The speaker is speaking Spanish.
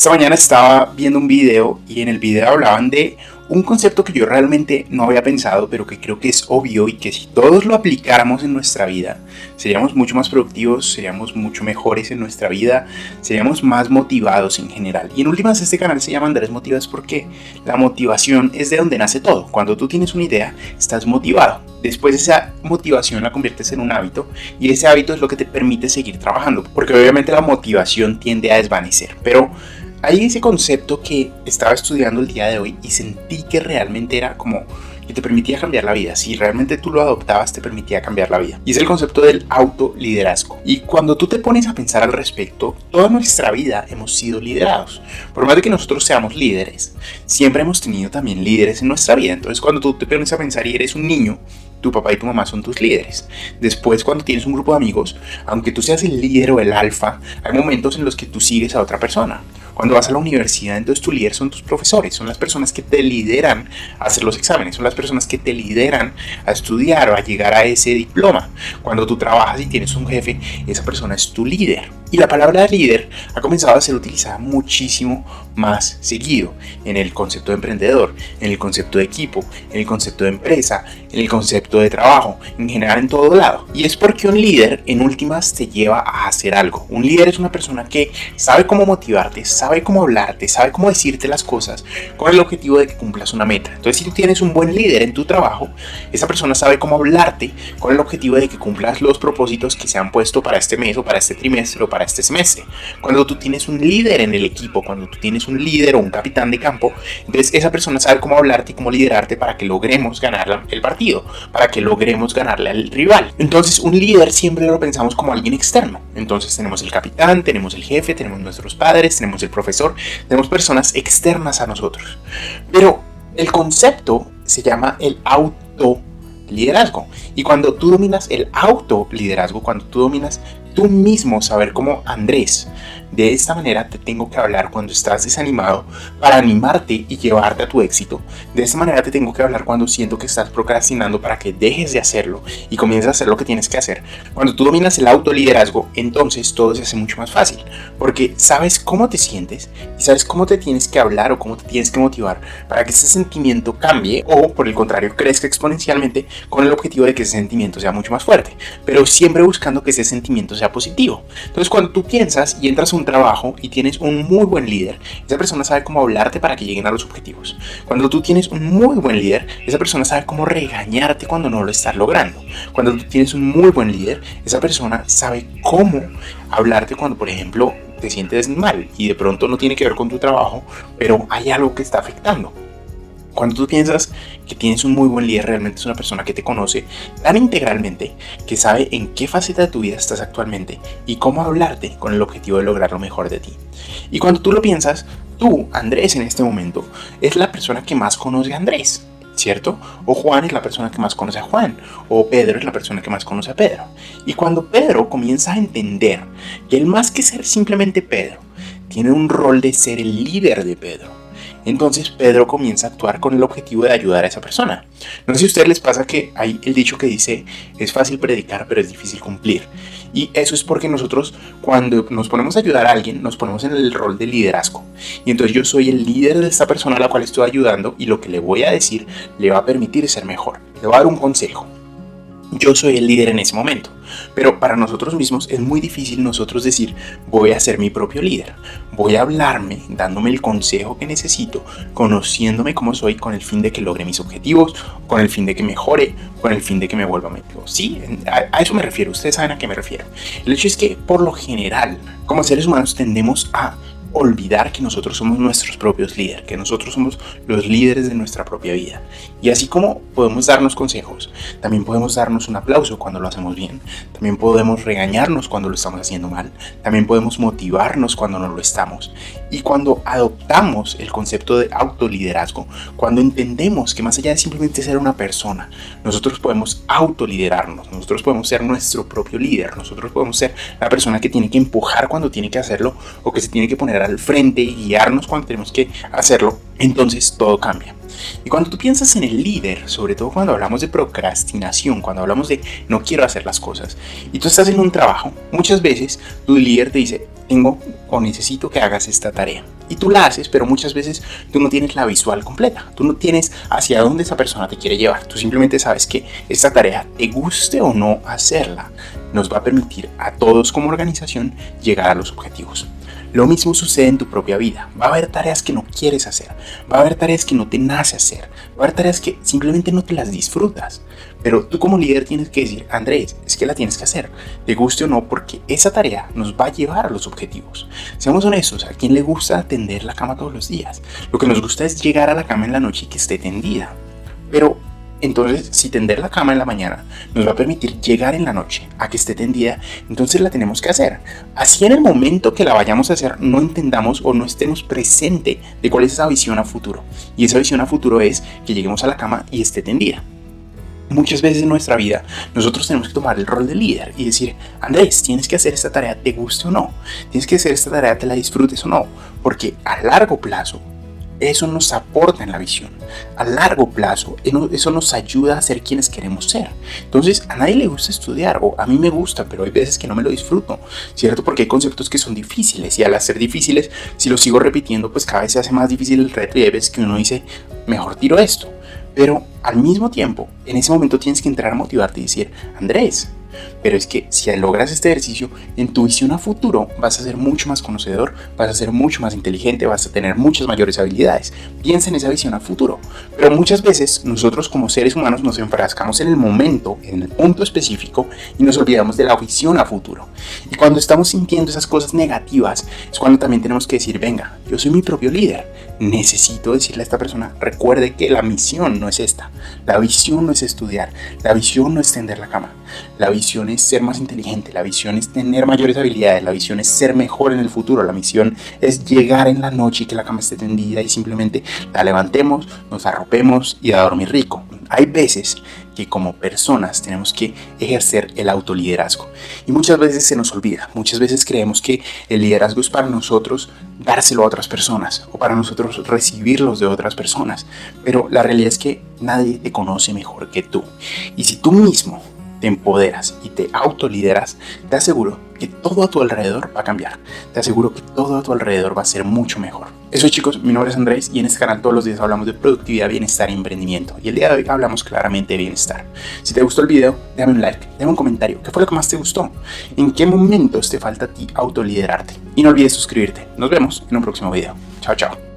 Esta mañana estaba viendo un video y en el video hablaban de un concepto que yo realmente no había pensado, pero que creo que es obvio y que si todos lo aplicáramos en nuestra vida, seríamos mucho más productivos, seríamos mucho mejores en nuestra vida, seríamos más motivados en general. Y en últimas, este canal se llama Andrés Motivas porque la motivación es de donde nace todo. Cuando tú tienes una idea, estás motivado. Después esa motivación la conviertes en un hábito y ese hábito es lo que te permite seguir trabajando, porque obviamente la motivación tiende a desvanecer, pero hay ese concepto que estaba estudiando el día de hoy y sentí que realmente era como que te permitía cambiar la vida. Si realmente tú lo adoptabas, te permitía cambiar la vida. Y es el concepto del autoliderazgo. Y cuando tú te pones a pensar al respecto, toda nuestra vida hemos sido liderados. Por más de que nosotros seamos líderes, siempre hemos tenido también líderes en nuestra vida. Entonces, cuando tú te pones a pensar y eres un niño, tu papá y tu mamá son tus líderes. Después, cuando tienes un grupo de amigos, aunque tú seas el líder o el alfa, hay momentos en los que tú sigues a otra persona. Cuando vas a la universidad, entonces tu líder son tus profesores, son las personas que te lideran a hacer los exámenes, son las personas que te lideran a estudiar o a llegar a ese diploma. Cuando tú trabajas y tienes un jefe, esa persona es tu líder. Y la palabra líder ha comenzado a ser utilizada muchísimo más seguido en el concepto de emprendedor, en el concepto de equipo, en el concepto de empresa, en el concepto de trabajo, en general en todo lado. Y es porque un líder en últimas te lleva a hacer algo. Un líder es una persona que sabe cómo motivarte, sabe cómo hablarte, sabe cómo decirte las cosas con el objetivo de que cumplas una meta. Entonces si tú tienes un buen líder en tu trabajo, esa persona sabe cómo hablarte con el objetivo de que cumplas los propósitos que se han puesto para este mes o para este trimestre o para este semestre. Cuando tú tienes un líder en el equipo, cuando tú tienes un líder o un capitán de campo, entonces esa persona sabe cómo hablarte y cómo liderarte para que logremos ganar el partido, para que logremos ganarle al rival. Entonces un líder siempre lo pensamos como alguien externo. Entonces tenemos el capitán, tenemos el jefe, tenemos nuestros padres, tenemos el profesor, tenemos personas externas a nosotros. Pero el concepto se llama el auto liderazgo. Y cuando tú dominas el autoliderazgo, cuando tú dominas tú mismo saber cómo Andrés, de esta manera te tengo que hablar cuando estás desanimado para animarte y llevarte a tu éxito. De esta manera te tengo que hablar cuando siento que estás procrastinando para que dejes de hacerlo y comiences a hacer lo que tienes que hacer. Cuando tú dominas el autoliderazgo, entonces todo se hace mucho más fácil, porque sabes cómo te sientes y sabes cómo te tienes que hablar o cómo te tienes que motivar para que ese sentimiento cambie o por el contrario crezca exponencialmente con el objetivo de que ese sentimiento sea mucho más fuerte, pero siempre buscando que ese sentimiento sea positivo. Entonces cuando tú piensas y entras a un trabajo y tienes un muy buen líder, esa persona sabe cómo hablarte para que lleguen a los objetivos. Cuando tú tienes un muy buen líder, esa persona sabe cómo regañarte cuando no lo estás logrando. Cuando tú tienes un muy buen líder, esa persona sabe cómo hablarte cuando, por ejemplo, te sientes mal y de pronto no tiene que ver con tu trabajo, pero hay algo que está afectando. Cuando tú piensas que tienes un muy buen líder, realmente es una persona que te conoce tan integralmente, que sabe en qué faceta de tu vida estás actualmente y cómo hablarte con el objetivo de lograr lo mejor de ti. Y cuando tú lo piensas, tú, Andrés, en este momento, es la persona que más conoce a Andrés. ¿Cierto? O Juan es la persona que más conoce a Juan. O Pedro es la persona que más conoce a Pedro. Y cuando Pedro comienza a entender que él más que ser simplemente Pedro, tiene un rol de ser el líder de Pedro entonces Pedro comienza a actuar con el objetivo de ayudar a esa persona. No sé si a ustedes les pasa que hay el dicho que dice, es fácil predicar, pero es difícil cumplir. Y eso es porque nosotros cuando nos ponemos a ayudar a alguien, nos ponemos en el rol de liderazgo. Y entonces yo soy el líder de esta persona a la cual estoy ayudando y lo que le voy a decir le va a permitir ser mejor. Le voy a dar un consejo yo soy el líder en ese momento. Pero para nosotros mismos es muy difícil nosotros decir, voy a ser mi propio líder. Voy a hablarme, dándome el consejo que necesito, conociéndome como soy con el fin de que logre mis objetivos, con el fin de que mejore, con el fin de que me vuelva mejor. Sí, a, a eso me refiero. Ustedes saben a qué me refiero. El hecho es que por lo general, como seres humanos, tendemos a olvidar que nosotros somos nuestros propios líderes, que nosotros somos los líderes de nuestra propia vida. Y así como podemos darnos consejos, también podemos darnos un aplauso cuando lo hacemos bien, también podemos regañarnos cuando lo estamos haciendo mal, también podemos motivarnos cuando no lo estamos. Y cuando adoptamos el concepto de autoliderazgo, cuando entendemos que más allá de simplemente ser una persona, nosotros podemos autoliderarnos, nosotros podemos ser nuestro propio líder, nosotros podemos ser la persona que tiene que empujar cuando tiene que hacerlo o que se tiene que poner al frente y guiarnos cuando tenemos que hacerlo, entonces todo cambia. Y cuando tú piensas en el líder, sobre todo cuando hablamos de procrastinación, cuando hablamos de no quiero hacer las cosas, y tú estás en un trabajo, muchas veces tu líder te dice, tengo o necesito que hagas esta tarea. Y tú la haces, pero muchas veces tú no tienes la visual completa. Tú no tienes hacia dónde esa persona te quiere llevar. Tú simplemente sabes que esta tarea, te guste o no hacerla, nos va a permitir a todos como organización llegar a los objetivos. Lo mismo sucede en tu propia vida. Va a haber tareas que no quieres hacer. Va a haber tareas que no te nace hacer. Va a haber tareas que simplemente no te las disfrutas. Pero tú como líder tienes que decir, Andrés, es que la tienes que hacer. Te guste o no, porque esa tarea nos va a llevar a los objetivos. Seamos honestos, ¿a quién le gusta tender la cama todos los días? Lo que nos gusta es llegar a la cama en la noche y que esté tendida. Pero entonces, si tender la cama en la mañana nos va a permitir llegar en la noche a que esté tendida, entonces la tenemos que hacer. Así en el momento que la vayamos a hacer no entendamos o no estemos presente de cuál es esa visión a futuro. Y esa visión a futuro es que lleguemos a la cama y esté tendida. Muchas veces en nuestra vida nosotros tenemos que tomar el rol de líder y decir, Andrés, tienes que hacer esta tarea, te guste o no. Tienes que hacer esta tarea, te la disfrutes o no. Porque a largo plazo eso nos aporta en la visión. A largo plazo, eso nos ayuda a ser quienes queremos ser. Entonces, a nadie le gusta estudiar, o a mí me gusta, pero hay veces que no me lo disfruto, ¿cierto? Porque hay conceptos que son difíciles, y al ser difíciles, si los sigo repitiendo, pues cada vez se hace más difícil el reto, y hay veces que uno dice, mejor tiro esto. Pero al mismo tiempo, en ese momento tienes que entrar a motivarte y decir, Andrés, pero es que si logras este ejercicio, en tu visión a futuro vas a ser mucho más conocedor, vas a ser mucho más inteligente, vas a tener muchas mayores habilidades. Piensa en esa visión a futuro. Pero muchas veces nosotros como seres humanos nos enfrascamos en el momento, en el punto específico y nos olvidamos de la visión a futuro. Y cuando estamos sintiendo esas cosas negativas es cuando también tenemos que decir, venga, yo soy mi propio líder. Necesito decirle a esta persona, recuerde que la misión no es esta. La visión no es estudiar. La visión no es tender la cama. La visión es ser más inteligente, la visión es tener mayores habilidades, la visión es ser mejor en el futuro, la misión es llegar en la noche y que la cama esté tendida y simplemente la levantemos, nos arropemos y a dormir rico. Hay veces que como personas tenemos que ejercer el autoliderazgo y muchas veces se nos olvida, muchas veces creemos que el liderazgo es para nosotros dárselo a otras personas o para nosotros recibirlos de otras personas, pero la realidad es que nadie te conoce mejor que tú y si tú mismo te empoderas y te autolideras, te aseguro que todo a tu alrededor va a cambiar. Te aseguro que todo a tu alrededor va a ser mucho mejor. Eso chicos, mi nombre es Andrés y en este canal todos los días hablamos de productividad, bienestar y emprendimiento. Y el día de hoy hablamos claramente de bienestar. Si te gustó el video, déjame un like, déjame un comentario. ¿Qué fue lo que más te gustó? ¿En qué momentos te falta a ti autoliderarte? Y no olvides suscribirte. Nos vemos en un próximo video. Chao, chao.